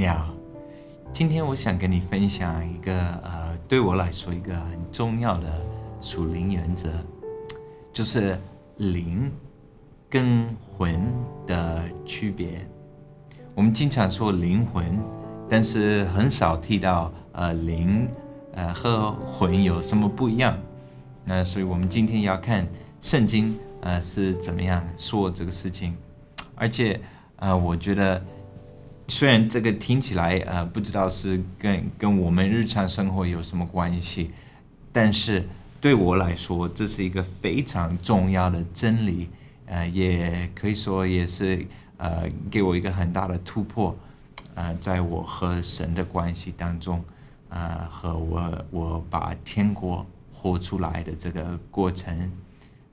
你好，今天我想跟你分享一个呃，对我来说一个很重要的属灵原则，就是灵跟魂的区别。我们经常说灵魂，但是很少提到呃灵呃和魂有什么不一样。那所以我们今天要看圣经呃是怎么样说这个事情，而且呃我觉得。虽然这个听起来呃不知道是跟跟我们日常生活有什么关系，但是对我来说这是一个非常重要的真理，呃也可以说也是呃给我一个很大的突破，呃在我和神的关系当中，呃和我我把天国活出来的这个过程，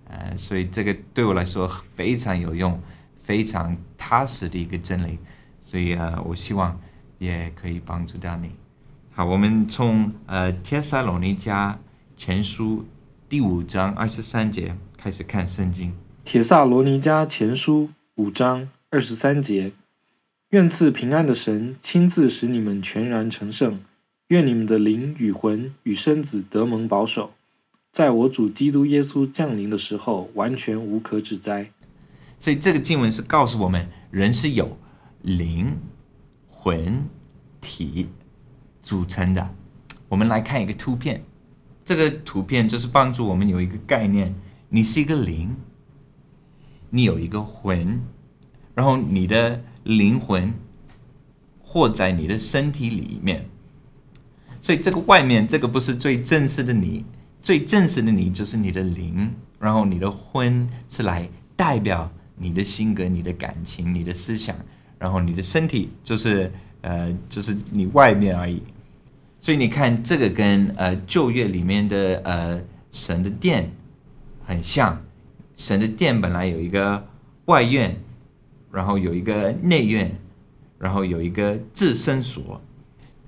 呃所以这个对我来说非常有用，非常踏实的一个真理。所以啊，我希望也可以帮助到你。好，我们从呃《帖撒罗尼迦前书》第五章二十三节开始看圣经。《帖撒罗尼迦前书》五章二十三节：愿赐平安的神亲自使你们全然成圣，愿你们的灵与魂与身子得蒙保守，在我主基督耶稣降临的时候完全无可指摘。所以这个经文是告诉我们，人是有。灵、魂、体组成的。我们来看一个图片，这个图片就是帮助我们有一个概念：你是一个灵，你有一个魂，然后你的灵魂活在你的身体里面。所以这个外面这个不是最正式的你，最正式的你就是你的灵，然后你的魂是来代表你的性格、你的感情、你的思想。然后你的身体就是呃，就是你外面而已，所以你看这个跟呃旧约里面的呃神的殿很像，神的殿本来有一个外院，然后有一个内院，然后有一个至圣所，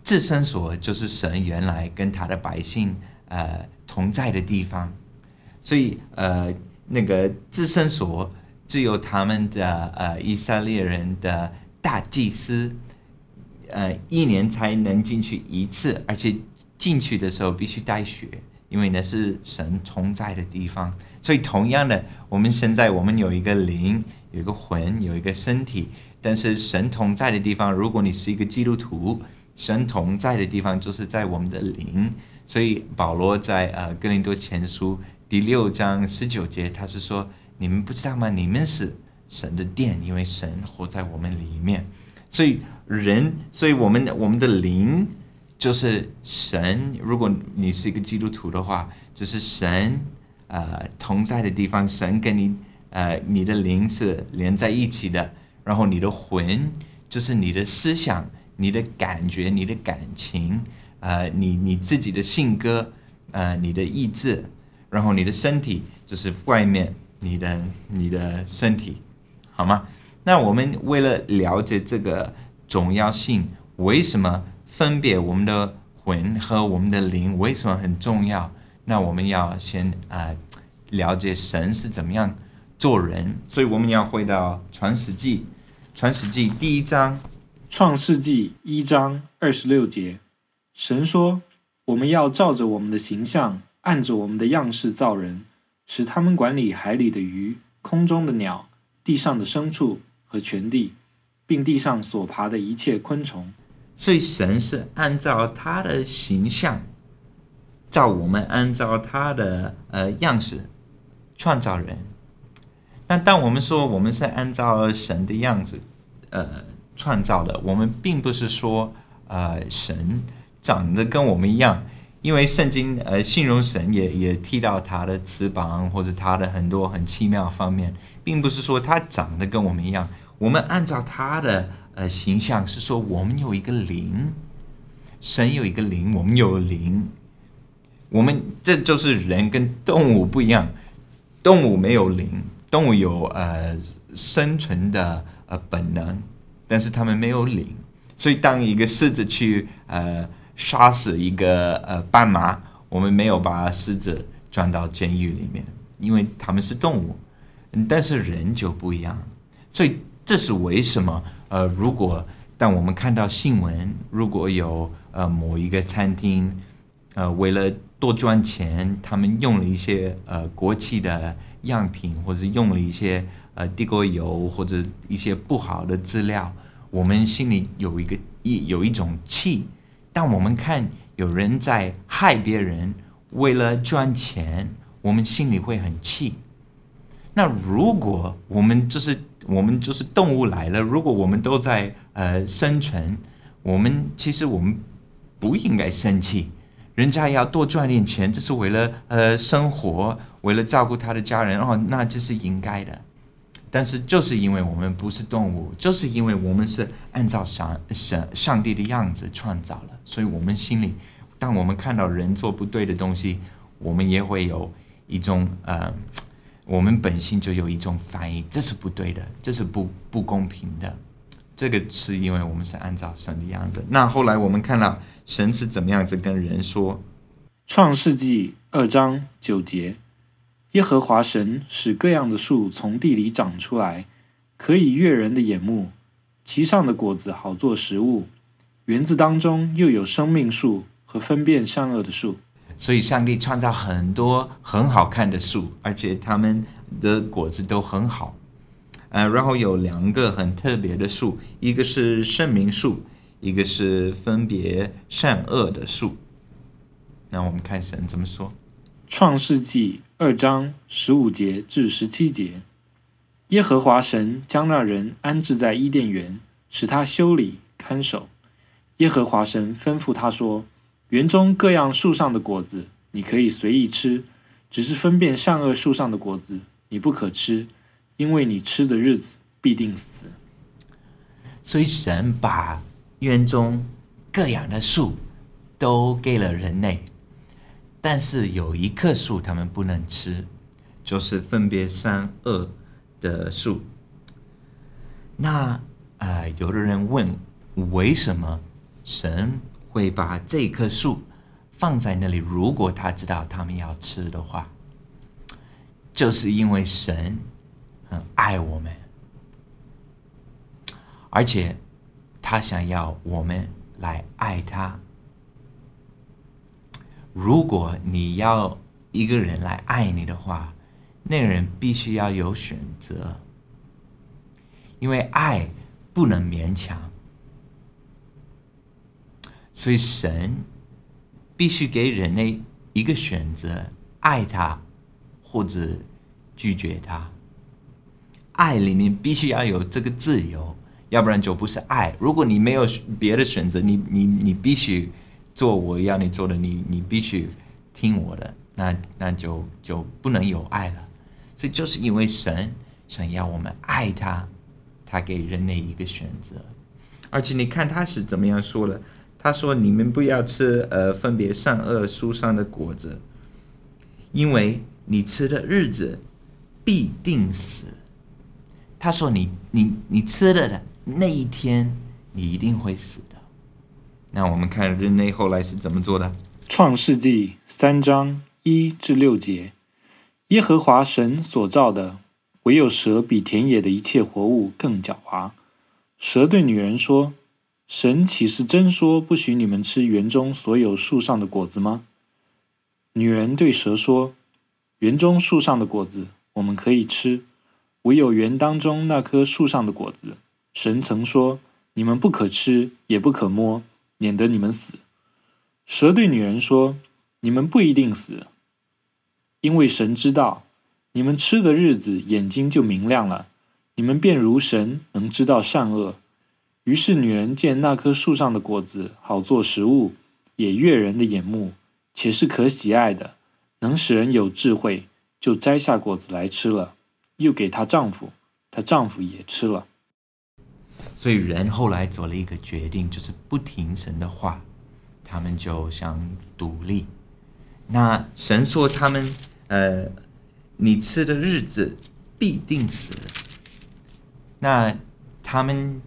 至圣所就是神原来跟他的百姓呃同在的地方，所以呃那个至圣所。只有他们的呃以色列人的大祭司，呃一年才能进去一次，而且进去的时候必须带血，因为那是神同在的地方。所以同样的，我们现在我们有一个灵，有一个魂，有一个身体，但是神同在的地方，如果你是一个基督徒，神同在的地方就是在我们的灵。所以保罗在呃哥林多前书第六章十九节，他是说。你们不知道吗？你们是神的殿，因为神活在我们里面。所以人，所以我们我们的灵就是神。如果你是一个基督徒的话，就是神呃同在的地方。神跟你呃你的灵是连在一起的。然后你的魂就是你的思想、你的感觉、你的感情，呃，你你自己的性格，呃，你的意志。然后你的身体就是外面。你的你的身体好吗？那我们为了了解这个重要性，为什么分别我们的魂和我们的灵为什么很重要？那我们要先啊了解神是怎么样做人，所以我们要回到创世纪，创世纪第一章，创世纪一章二十六节，神说：“我们要照着我们的形象，按着我们的样式造人。”使他们管理海里的鱼、空中的鸟、地上的牲畜和全地，并地上所爬的一切昆虫。所以神是按照他的形象，照我们按照他的呃样式创造人。那当我们说我们是按照神的样子呃创造的，我们并不是说呃神长得跟我们一样。因为圣经呃形容神也也提到他的翅膀或者他的很多很奇妙方面，并不是说他长得跟我们一样。我们按照他的呃形象是说我们有一个灵，神有一个灵，我们有灵。我们这就是人跟动物不一样，动物没有灵，动物有呃生存的呃本能，但是他们没有灵。所以当一个狮子去呃。杀死一个呃斑马，我们没有把狮子装到监狱里面，因为他们是动物，但是人就不一样，所以这是为什么？呃，如果但我们看到新闻，如果有呃某一个餐厅，呃为了多赚钱，他们用了一些呃国际的样品，或者用了一些呃地沟油或者一些不好的资料，我们心里有一个一有一种气。当我们看有人在害别人，为了赚钱，我们心里会很气。那如果我们就是我们就是动物来了，如果我们都在呃生存，我们其实我们不应该生气。人家要多赚点钱，这是为了呃生活，为了照顾他的家人哦，那这是应该的。但是就是因为我们不是动物，就是因为我们是按照上上上帝的样子创造了，所以我们心里，当我们看到人做不对的东西，我们也会有一种呃，我们本性就有一种反应，这是不对的，这是不不公平的。这个是因为我们是按照神的样子。那后来我们看到神是怎么样子跟人说，《创世纪》二章九节，耶和华神使各样的树从地里长出来，可以悦人的眼目，其上的果子好做食物。园子当中又有生命树和分辨善恶的树。所以上帝创造很多很好看的树，而且它们的果子都很好。呃，然后有两个很特别的树，一个是圣明树，一个是分别善恶的树。那我们看神怎么说，《创世纪》二章十五节至十七节：耶和华神将那人安置在伊甸园，使他修理看守。耶和华神吩咐他说：“园中各样树上的果子你可以随意吃，只是分辨善恶树上的果子你不可吃。”因为你吃的日子必定死，所以神把园中各样的树都给了人类，但是有一棵树他们不能吃，就是分别善恶的树。那呃，有的人问，为什么神会把这棵树放在那里？如果他知道他们要吃的话，就是因为神。很爱我们，而且他想要我们来爱他。如果你要一个人来爱你的话，那个人必须要有选择，因为爱不能勉强，所以神必须给人类一个选择：爱他或者拒绝他。爱里面必须要有这个自由，要不然就不是爱。如果你没有别的选择，你你你必须做我要你做的，你你必须听我的，那那就就不能有爱了。所以就是因为神想要我们爱他，他给人类一个选择。而且你看他是怎么样说的？他说：“你们不要吃呃分别善恶树上的果子，因为你吃的日子必定死。”他说：“你你你吃了的那一天，你一定会死。”那我们看人类后来是怎么做的？创世纪三章一至六节：耶和华神所造的，唯有蛇比田野的一切活物更狡猾。蛇对女人说：“神岂是真说不许你们吃园中所有树上的果子吗？”女人对蛇说：“园中树上的果子，我们可以吃。”唯有园当中那棵树上的果子，神曾说：“你们不可吃，也不可摸，免得你们死。”蛇对女人说：“你们不一定死，因为神知道，你们吃的日子，眼睛就明亮了，你们便如神，能知道善恶。”于是女人见那棵树上的果子好做食物，也悦人的眼目，且是可喜爱的，能使人有智慧，就摘下果子来吃了。又给她丈夫，她丈夫也吃了。所以人后来做了一个决定，就是不听神的话，他们就想独立。那神说他们，呃，你吃的日子必定死。那他们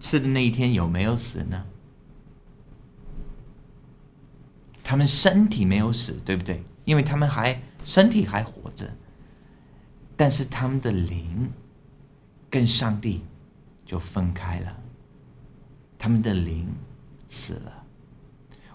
吃的那一天有没有死呢？他们身体没有死，对不对？因为他们还身体还活着。但是他们的灵跟上帝就分开了。他们的灵死了。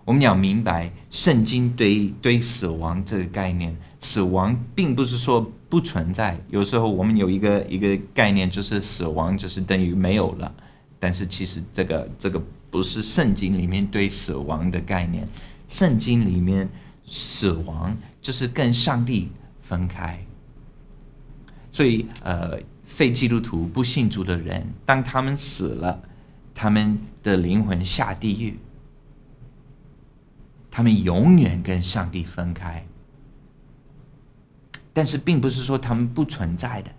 我们要明白，圣经对对死亡这个概念，死亡并不是说不存在。有时候我们有一个一个概念，就是死亡就是等于没有了。但是其实这个这个不是圣经里面对死亡的概念。圣经里面死亡就是跟上帝分开。所以呃，非基督徒不信主的人，当他们死了，他们的灵魂下地狱。他们永远跟上帝分开，但是并不是说他们不存在的，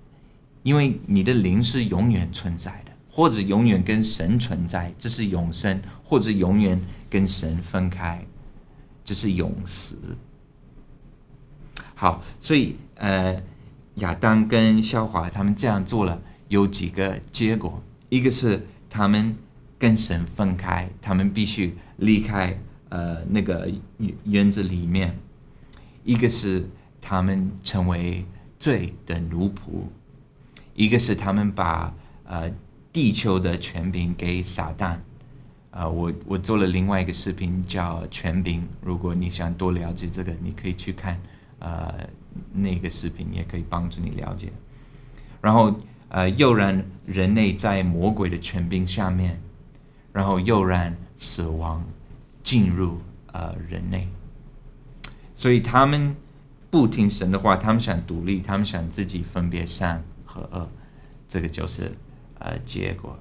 因为你的灵是永远存在的，或者永远跟神存在，这是永生；或者永远跟神分开，这是永死。好，所以呃，亚当跟肖华他们这样做了，有几个结果：一个是他们跟神分开，他们必须离开。呃，那个园子里面，一个是他们成为罪的奴仆，一个是他们把呃地球的权柄给撒旦。呃，我我做了另外一个视频叫权柄，如果你想多了解这个，你可以去看呃那个视频，也可以帮助你了解。然后呃，又让人类在魔鬼的权柄下面，然后又让死亡。进入呃人类，所以他们不听神的话，他们想独立，他们想自己分别善和恶，这个就是呃结果。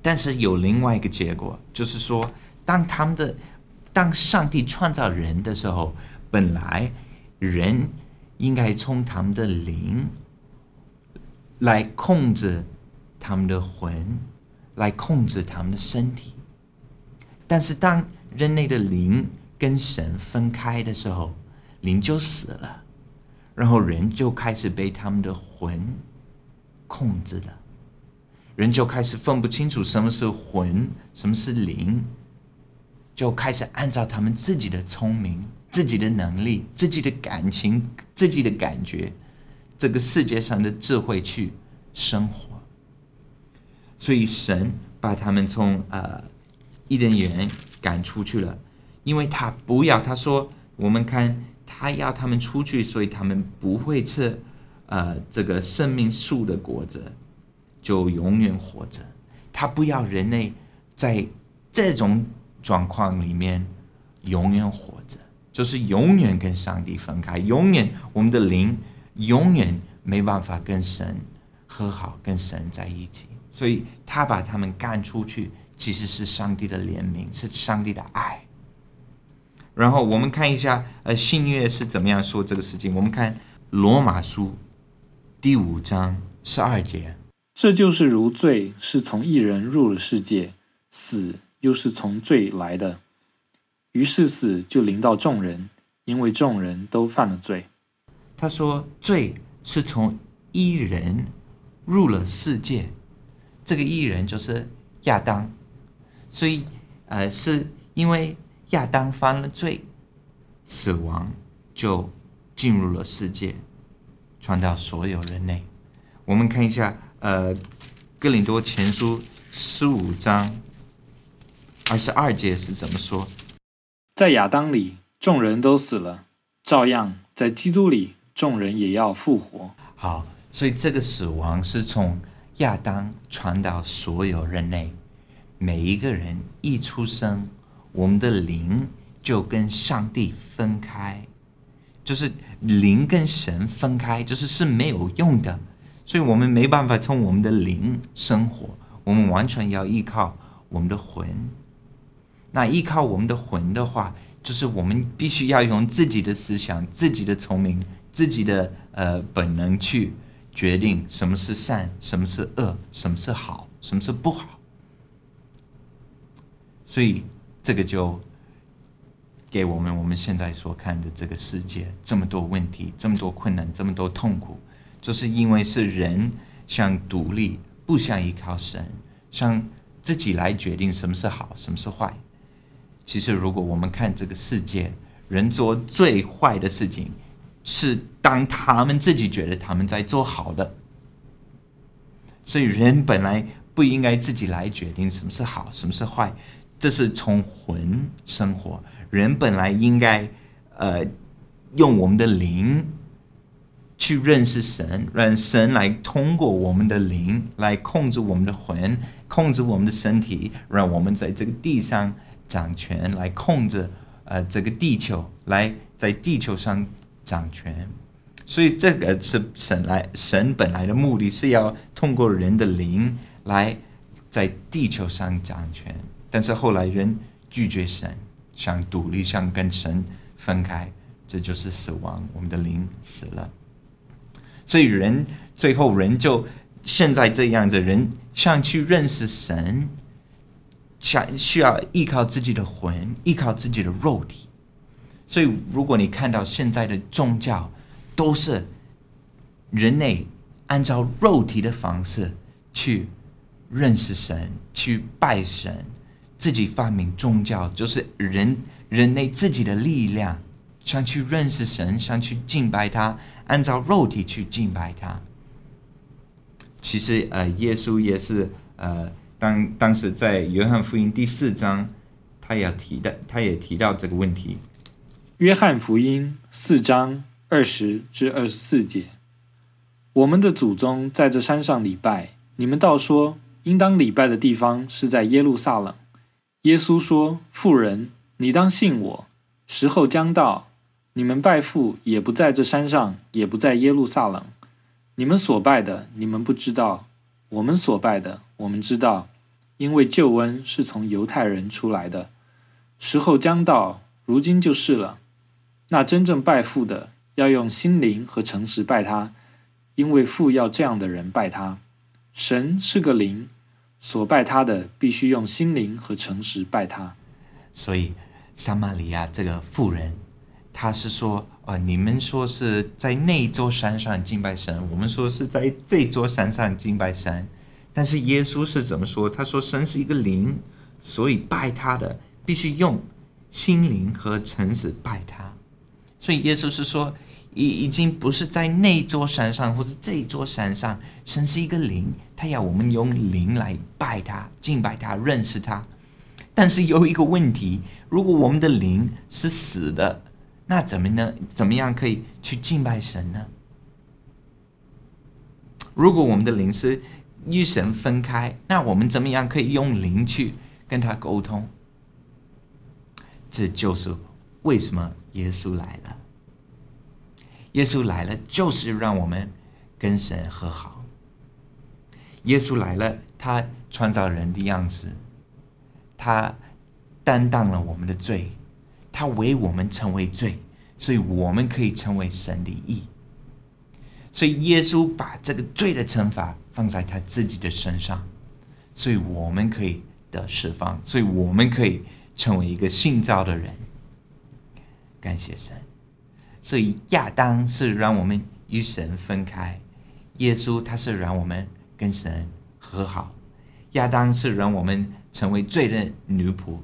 但是有另外一个结果，就是说，当他们的当上帝创造人的时候，本来人应该从他们的灵来控制他们的魂，来控制他们的身体。但是当人类的灵跟神分开的时候，灵就死了，然后人就开始被他们的魂控制了，人就开始分不清楚什么是魂，什么是灵，就开始按照他们自己的聪明、自己的能力、自己的感情、自己的感觉，这个世界上的智慧去生活。所以神把他们从呃。伊甸园赶出去了，因为他不要。他说：“我们看他要他们出去，所以他们不会吃，呃，这个生命树的果子，就永远活着。他不要人类在这种状况里面永远活着，就是永远跟上帝分开，永远我们的灵永远没办法跟神和好，跟神在一起。所以他把他们赶出去。”其实是上帝的怜悯，是上帝的爱。然后我们看一下，呃，新约是怎么样说这个事情。我们看罗马书第五章十二节，这就是如罪是从一人入了世界，死又是从罪来的，于是死就临到众人，因为众人都犯了罪。他说，罪是从一人入了世界，这个一人就是亚当。所以，呃，是因为亚当犯了罪，死亡就进入了世界，传到所有人类。我们看一下，呃，《哥林多前书》十五章二十二节是怎么说？在亚当里，众人都死了；照样在基督里，众人也要复活。好，所以这个死亡是从亚当传到所有人类。每一个人一出生，我们的灵就跟上帝分开，就是灵跟神分开，就是是没有用的，所以我们没办法从我们的灵生活，我们完全要依靠我们的魂。那依靠我们的魂的话，就是我们必须要用自己的思想、自己的聪明、自己的呃本能去决定什么是善，什么是恶，什么是好，什么是不好。所以，这个就给我们我们现在所看的这个世界这么多问题，这么多困难，这么多痛苦，就是因为是人想独立，不想依靠神，想自己来决定什么是好，什么是坏。其实，如果我们看这个世界，人做最坏的事情，是当他们自己觉得他们在做好的。所以，人本来不应该自己来决定什么是好，什么是坏。这是从魂生活，人本来应该呃用我们的灵去认识神，让神来通过我们的灵来控制我们的魂，控制我们的身体，让我们在这个地上掌权，来控制呃这个地球，来在地球上掌权。所以这个是神来神本来的目的是要通过人的灵来在地球上掌权。但是后来人拒绝神，想独立，想跟神分开，这就是死亡。我们的灵死了，所以人最后人就现在这样子，人想去认识神，想需要依靠自己的魂，依靠自己的肉体。所以如果你看到现在的宗教，都是人类按照肉体的方式去认识神，去拜神。自己发明宗教，就是人人类自己的力量，想去认识神，想去敬拜他，按照肉体去敬拜他。其实，呃，耶稣也是，呃，当当时在约翰福音第四章，他也提的，他也提到这个问题。约翰福音四章二十至二十四节，我们的祖宗在这山上礼拜，你们倒说，应当礼拜的地方是在耶路撒冷。耶稣说：“妇人，你当信我，时候将到，你们拜父也不在这山上，也不在耶路撒冷。你们所拜的，你们不知道；我们所拜的，我们知道，因为救恩是从犹太人出来的。时候将到，如今就是了。那真正拜父的，要用心灵和诚实拜他，因为父要这样的人拜他。神是个灵。”所拜他的必须用心灵和诚实拜他，所以撒玛利亚这个妇人，他是说：啊，你们说是在那座山上敬拜神，我们说是在这座山上敬拜神。但是耶稣是怎么说？他说神是一个灵，所以拜他的必须用心灵和诚实拜他。所以耶稣是说。已已经不是在那座山上，或者这座山上，神是一个灵，他要我们用灵来拜他、敬拜他、认识他。但是有一个问题，如果我们的灵是死的，那怎么呢？怎么样可以去敬拜神呢？如果我们的灵是与神分开，那我们怎么样可以用灵去跟他沟通？这就是为什么耶稣来了。耶稣来了，就是让我们跟神和好。耶稣来了，他创造人的样子，他担当了我们的罪，他为我们成为罪，所以我们可以成为神的义。所以耶稣把这个罪的惩罚放在他自己的身上，所以我们可以得释放，所以我们可以成为一个信造的人。感谢神。所以亚当是让我们与神分开，耶稣他是让我们跟神和好。亚当是让我们成为罪的女仆，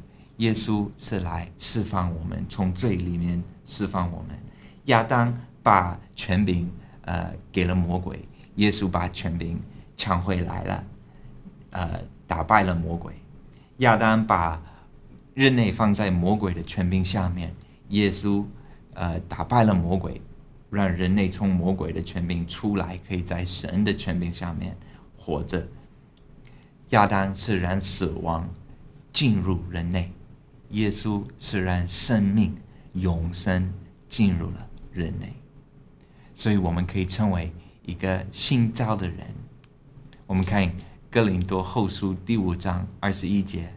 耶稣是来释放我们，从罪里面释放我们。亚当把权柄呃给了魔鬼，耶稣把权柄抢回来了，呃打败了魔鬼。亚当把人类放在魔鬼的权柄下面，耶稣。呃，打败了魔鬼，让人类从魔鬼的权柄出来，可以在神的权柄下面活着。亚当是让死亡进入人类，耶稣是让生命永生进入了人类，所以我们可以称为一个新造的人。我们看哥林多后书第五章二十一节，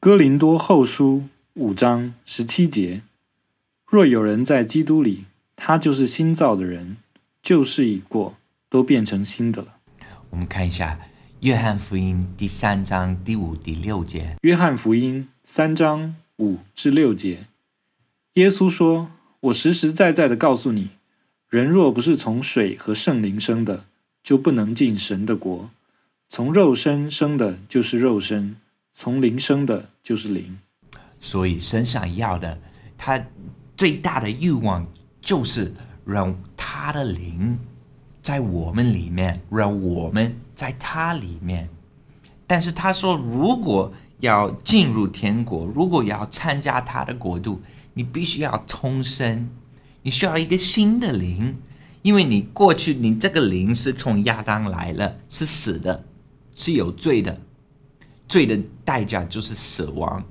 哥林多后书五章十七节。若有人在基督里，他就是新造的人，旧事已过，都变成新的了。我们看一下《约翰福音》第三章第五、第六节。《约翰福音》三章五至六节，耶稣说：“我实实在在的告诉你，人若不是从水和圣灵生的，就不能进神的国。从肉身生的，就是肉身；从灵生的，就是灵。所以，神想要的，他。”最大的欲望就是让他的灵在我们里面，让我们在他里面。但是他说，如果要进入天国，如果要参加他的国度，你必须要重生，你需要一个新的灵，因为你过去你这个灵是从亚当来了，是死的，是有罪的，罪的代价就是死亡，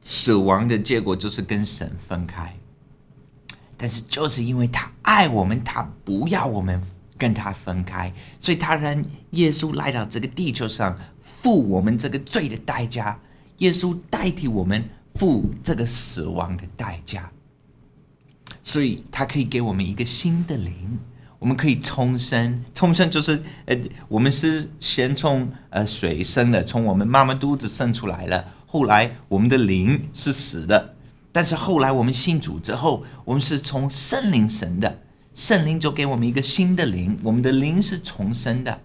死亡的结果就是跟神分开。但是就是因为他爱我们，他不要我们跟他分开，所以他让耶稣来到这个地球上，付我们这个罪的代价。耶稣代替我们付这个死亡的代价，所以他可以给我们一个新的灵，我们可以重生。重生就是呃，我们是先从呃水生的，从我们妈妈肚子生出来了，后来我们的灵是死的。但是后来我们信主之后，我们是从圣灵生的，圣灵就给我们一个新的灵，我们的灵是重生的。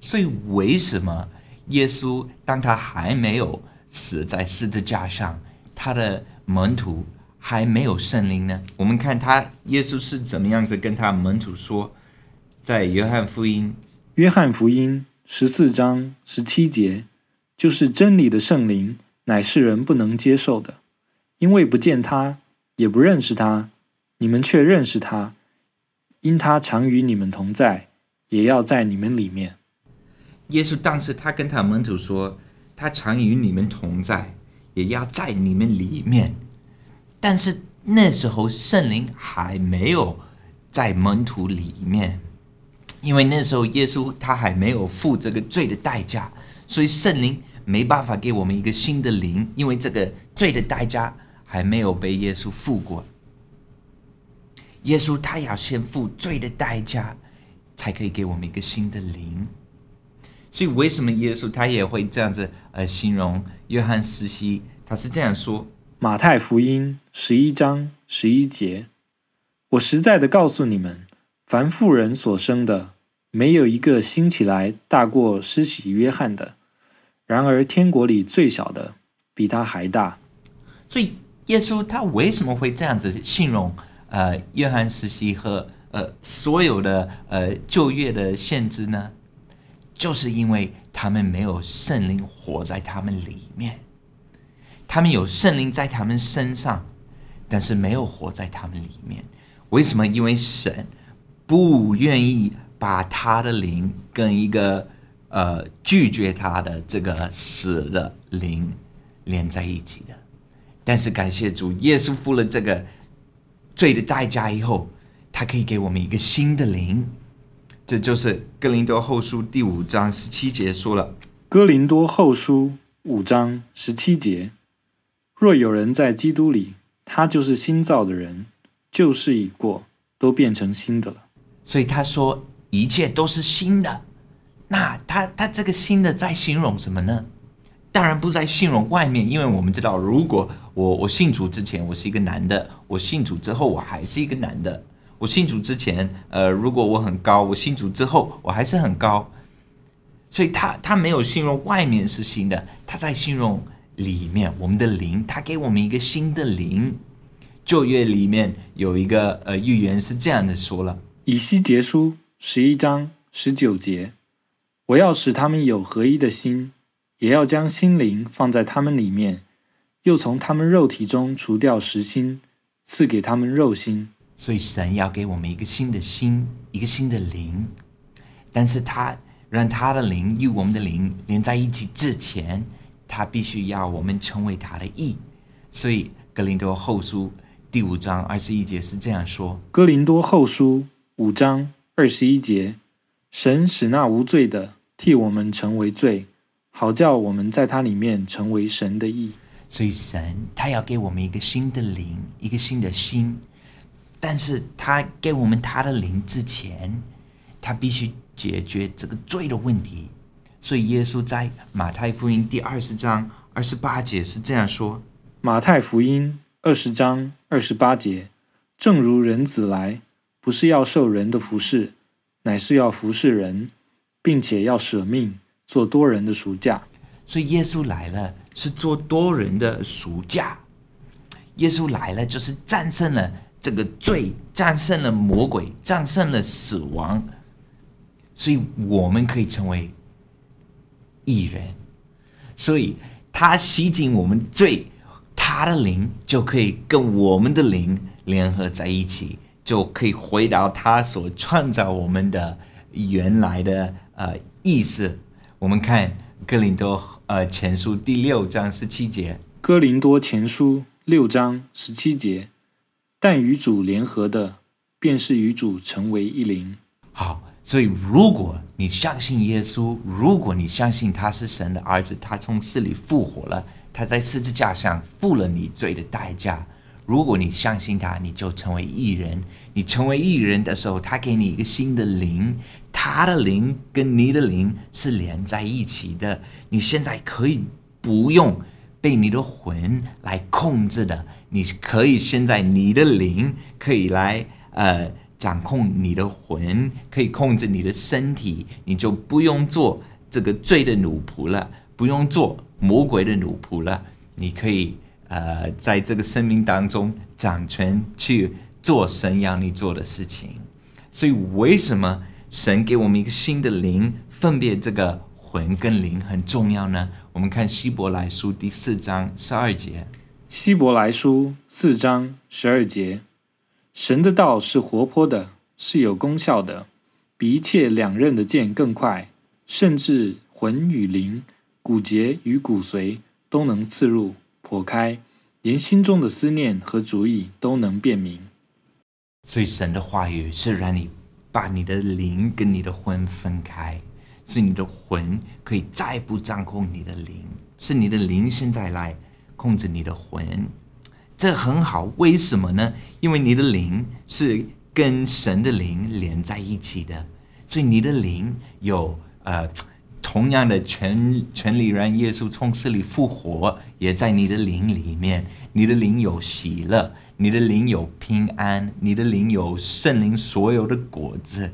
所以为什么耶稣当他还没有死在十字架上，他的门徒还没有圣灵呢？我们看他耶稣是怎么样子跟他门徒说，在约翰福音，约翰福音十四章十七节，就是真理的圣灵，乃是人不能接受的。因为不见他，也不认识他，你们却认识他，因他常与你们同在，也要在你们里面。耶稣当时他跟他门徒说，他常与你们同在，也要在你们里面。但是那时候圣灵还没有在门徒里面，因为那时候耶稣他还没有付这个罪的代价，所以圣灵没办法给我们一个新的灵，因为这个罪的代价。还没有被耶稣付过，耶稣他要先付罪的代价，才可以给我们一个新的灵。所以为什么耶稣他也会这样子呃形容约翰斯西？他是这样说：马太福音十一章十一节，我实在的告诉你们，凡妇人所生的，没有一个兴起来大过施洗约翰的；然而天国里最小的，比他还大。所以。耶稣他为什么会这样子形容呃约翰时期和呃所有的呃就业的限制呢？就是因为他们没有圣灵活在他们里面，他们有圣灵在他们身上，但是没有活在他们里面。为什么？因为神不愿意把他的灵跟一个呃拒绝他的这个死的灵连在一起的。但是感谢主，耶稣付了这个罪的代价以后，他可以给我们一个新的灵。这就是哥林多后书第五章十七节说了。哥林多后书五章十七节：若有人在基督里，他就是新造的人，旧事已过，都变成新的了。所以他说一切都是新的。那他他这个新的在形容什么呢？当然不在形容外面，因为我们知道，如果我我信主之前我是一个男的，我信主之后我还是一个男的。我信主之前，呃，如果我很高，我信主之后我还是很高。所以他他没有形容外面是新的，他在形容里面我们的灵，他给我们一个新的灵。旧约里面有一个呃预言是这样的说了：以西结书十一章十九节，我要使他们有合一的心。也要将心灵放在他们里面，又从他们肉体中除掉实心，赐给他们肉心。所以神要给我们一个新的心，一个新的灵。但是他让他的灵与我们的灵连在一起之前，他必须要我们成为他的义。所以格林多后书第五章二十一节是这样说：哥林多后书五章二十一节，神使那无罪的替我们成为罪。好叫我们在他里面成为神的义，所以神他要给我们一个新的灵，一个新的心，但是他给我们他的灵之前，他必须解决这个罪的问题。所以耶稣在马太福音第二十章二十八节是这样说：马太福音二十章二十八节，正如人子来，不是要受人的服侍，乃是要服侍人，并且要舍命。做多人的赎价，所以耶稣来了是做多人的赎价。耶稣来了就是战胜了这个罪，战胜了魔鬼，战胜了死亡。所以我们可以成为艺人，所以他洗净我们罪，他的灵就可以跟我们的灵联合在一起，就可以回到他所创造我们的原来的呃意思。我们看哥林多呃前书第六章十七节，哥林多前书六章十七节，但与主联合的，便是与主成为一灵。好。所以，如果你相信耶稣，如果你相信他是神的儿子，他从死里复活了，他在十字架上付了你罪的代价。如果你相信他，你就成为一人。你成为一人的时候，他给你一个新的灵，他的灵跟你的灵是连在一起的。你现在可以不用被你的魂来控制的，你可以现在你的灵可以来呃。掌控你的魂，可以控制你的身体，你就不用做这个罪的奴仆了，不用做魔鬼的奴仆了。你可以呃，在这个生命当中掌权，去做神要你做的事情。所以，为什么神给我们一个新的灵，分别这个魂跟灵很重要呢？我们看希伯来书第四章十二节。希伯来书四章十二节。神的道是活泼的，是有功效的，比一切两刃的剑更快，甚至魂与灵、骨节与骨髓都能刺入、剖开，连心中的思念和主意都能辨明。所以，神的话语是让你把你的灵跟你的魂分开，是你的魂可以再不掌控你的灵，是你的灵现在来控制你的魂。这很好，为什么呢？因为你的灵是跟神的灵连在一起的，所以你的灵有呃同样的权权利让耶稣从死里复活，也在你的灵里面。你的灵有喜乐，你的灵有平安，你的灵有圣灵所有的果子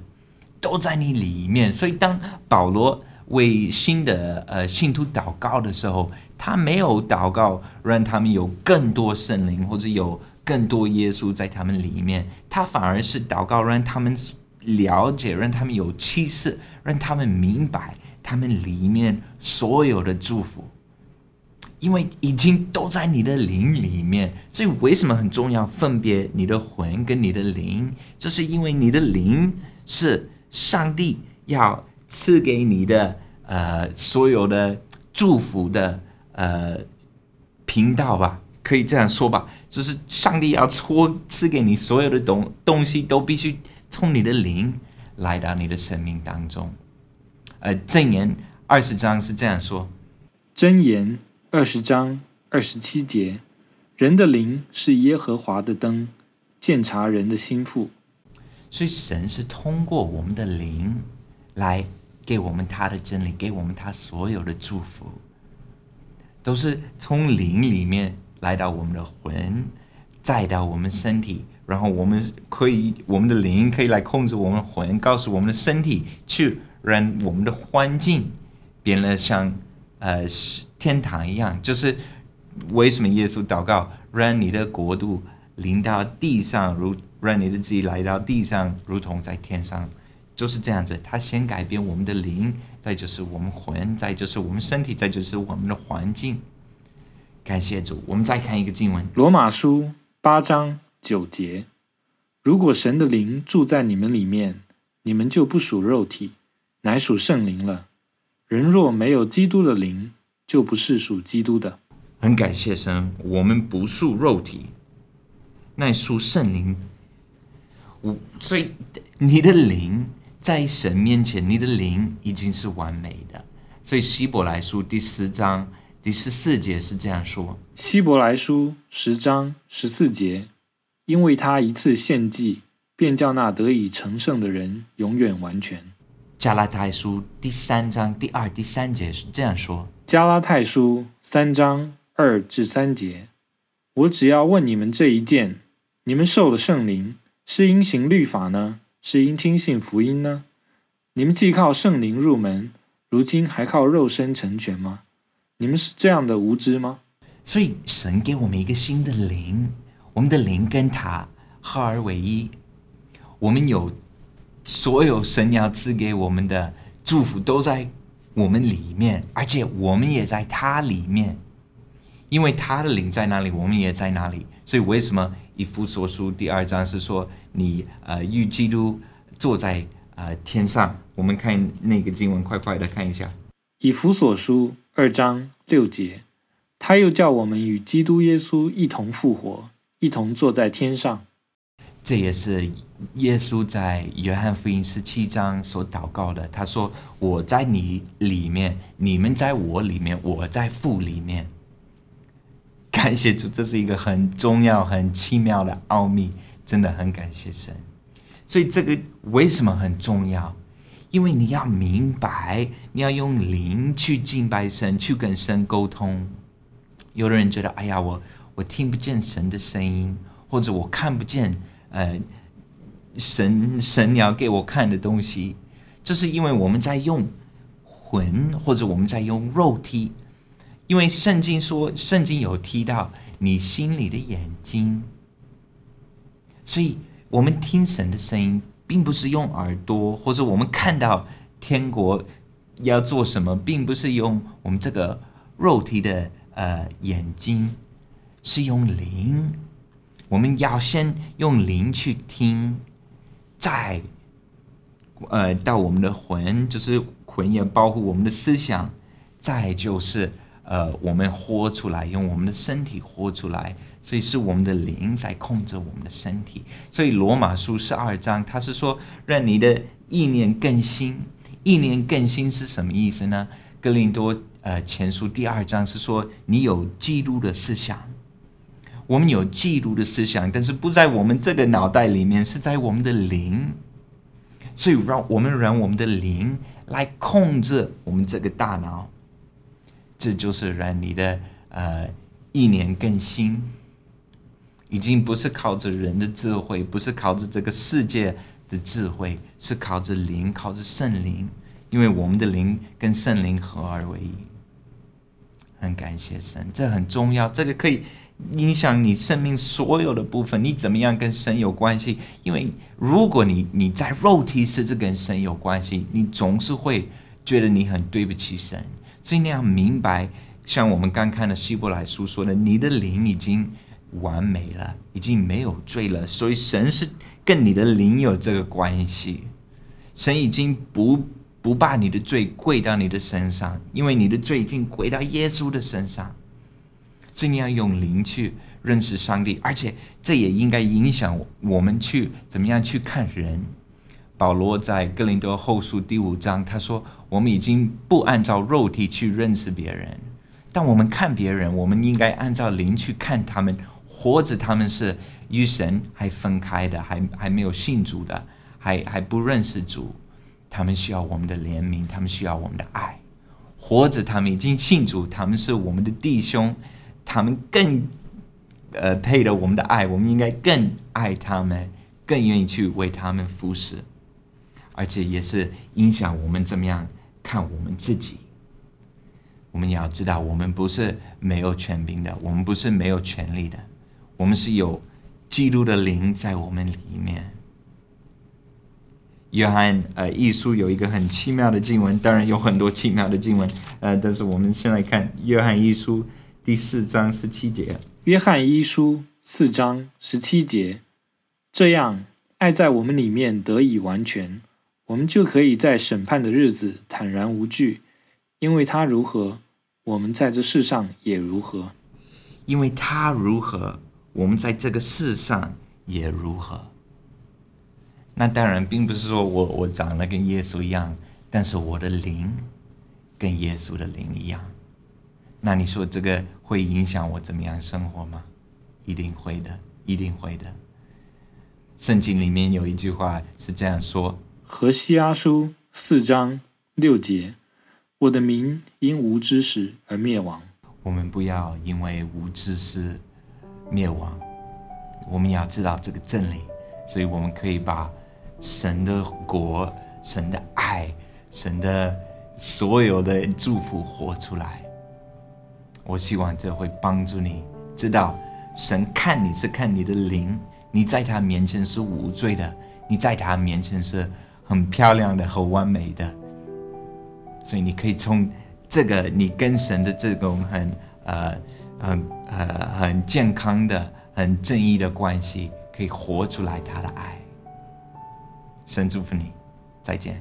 都在你里面。所以当保罗为新的呃信徒祷告的时候，他没有祷告让他们有更多圣灵，或者有更多耶稣在他们里面。他反而是祷告让他们了解，让他们有启示，让他们明白他们里面所有的祝福，因为已经都在你的灵里面。所以为什么很重要？分别你的魂跟你的灵，这是因为你的灵是上帝要赐给你的呃所有的祝福的。呃，频道吧，可以这样说吧，就是上帝要托赐给你所有的东东西，都必须从你的灵来到你的生命当中。呃，箴言二十章是这样说：箴言二十章二十七节，人的灵是耶和华的灯，鉴察人的心腹。所以神是通过我们的灵来给我们他的真理，给我们他所有的祝福。都是从灵里面来到我们的魂，再到我们身体，然后我们可以我们的灵可以来控制我们魂，告诉我们的身体去让我们的环境变得像呃天堂一样。就是为什么耶稣祷告，让你的国度临到地上，如让你的自己来到地上，如同在天上，就是这样子。他先改变我们的灵。再就是我们魂，再就是我们身体，再就是我们的环境。感谢主，我们再看一个经文，《罗马书》八章九节：如果神的灵住在你们里面，你们就不属肉体，乃属圣灵了。人若没有基督的灵，就不是属基督的。很感谢神，我们不属肉体，乃属圣灵。我所以你的灵。在神面前，你的灵已经是完美的。所以希伯来书第十章第十四节是这样说：希伯来书十章十四节，因为他一次献祭，便叫那得以成圣的人永远完全。加拉太书第三章第二、第三节是这样说：加拉太书三章二至三节，我只要问你们这一件：你们受了圣灵，是因行律法呢？是因听信福音呢？你们既靠圣灵入门，如今还靠肉身成全吗？你们是这样的无知吗？所以神给我们一个新的灵，我们的灵跟他合而为一。我们有所有神要赐给我们的祝福，都在我们里面，而且我们也在他里面，因为他的灵在哪里，我们也在哪里。所以为什么以弗所书第二章是说你呃与基督坐在呃天上？我们看那个经文，快快的看一下。以弗所书二章六节，他又叫我们与基督耶稣一同复活，一同坐在天上。这也是耶稣在约翰福音十七章所祷告的。他说：“我在你里面，你们在我里面，我在父里面。”感谢主，这是一个很重要、很奇妙的奥秘，真的很感谢神。所以这个为什么很重要？因为你要明白，你要用灵去敬拜神，去跟神沟通。有的人觉得，哎呀，我我听不见神的声音，或者我看不见，呃，神神你要给我看的东西，就是因为我们在用魂，或者我们在用肉体。因为圣经说，圣经有提到你心里的眼睛，所以我们听神的声音。并不是用耳朵，或者我们看到天国要做什么，并不是用我们这个肉体的呃眼睛，是用灵。我们要先用灵去听，再呃到我们的魂，就是魂也包括我们的思想，再就是呃我们活出来，用我们的身体活出来。所以是我们的灵在控制我们的身体。所以罗马书十二章，他是说让你的意念更新。意念更新是什么意思呢？哥林多呃前书第二章是说你有基督的思想。我们有基督的思想，但是不在我们这个脑袋里面，是在我们的灵。所以让我们让我们的灵来控制我们这个大脑。这就是让你的呃意念更新。已经不是靠着人的智慧，不是靠着这个世界的智慧，是靠着灵，靠着圣灵。因为我们的灵跟圣灵合而为一。很感谢神，这很重要。这个可以影响你生命所有的部分。你怎么样跟神有关系？因为如果你你在肉体是这跟神有关系，你总是会觉得你很对不起神。所以你要明白，像我们刚看的希伯来书说的，你的灵已经。完美了，已经没有罪了，所以神是跟你的灵有这个关系。神已经不不把你的罪归到你的身上，因为你的罪已经归到耶稣的身上。所以你要用灵去认识上帝，而且这也应该影响我们去怎么样去看人。保罗在哥林多后书第五章他说：“我们已经不按照肉体去认识别人，但我们看别人，我们应该按照灵去看他们。”或者他们是与神还分开的，还还没有信主的，还还不认识主，他们需要我们的怜悯，他们需要我们的爱；或者他们已经信主，他们是我们的弟兄，他们更呃配得我们的爱，我们应该更爱他们，更愿意去为他们服侍，而且也是影响我们怎么样看我们自己。我们要知道，我们不是没有权柄的，我们不是没有权利的。我们是有基督的灵在我们里面。约翰呃，一书有一个很奇妙的经文，当然有很多奇妙的经文，呃，但是我们先来看约翰一书第四章十七节。约翰一书四章十七节，这样爱在我们里面得以完全，我们就可以在审判的日子坦然无惧，因为他如何，我们在这世上也如何。因为他如何。我们在这个世上也如何？那当然并不是说我我长得跟耶稣一样，但是我的灵跟耶稣的灵一样。那你说这个会影响我怎么样生活吗？一定会的，一定会的。圣经里面有一句话是这样说：何西阿书四章六节，我的民因无知识而灭亡。我们不要因为无知识。灭亡，我们要知道这个真理，所以我们可以把神的国、神的爱、神的所有的祝福活出来。我希望这会帮助你知道，神看你是看你的灵，你在他面前是无罪的，你在他面前是很漂亮的、很完美的。所以你可以从这个你跟神的这种很呃很呃很健康的、很正义的关系，可以活出来他的爱。神祝福你，再见。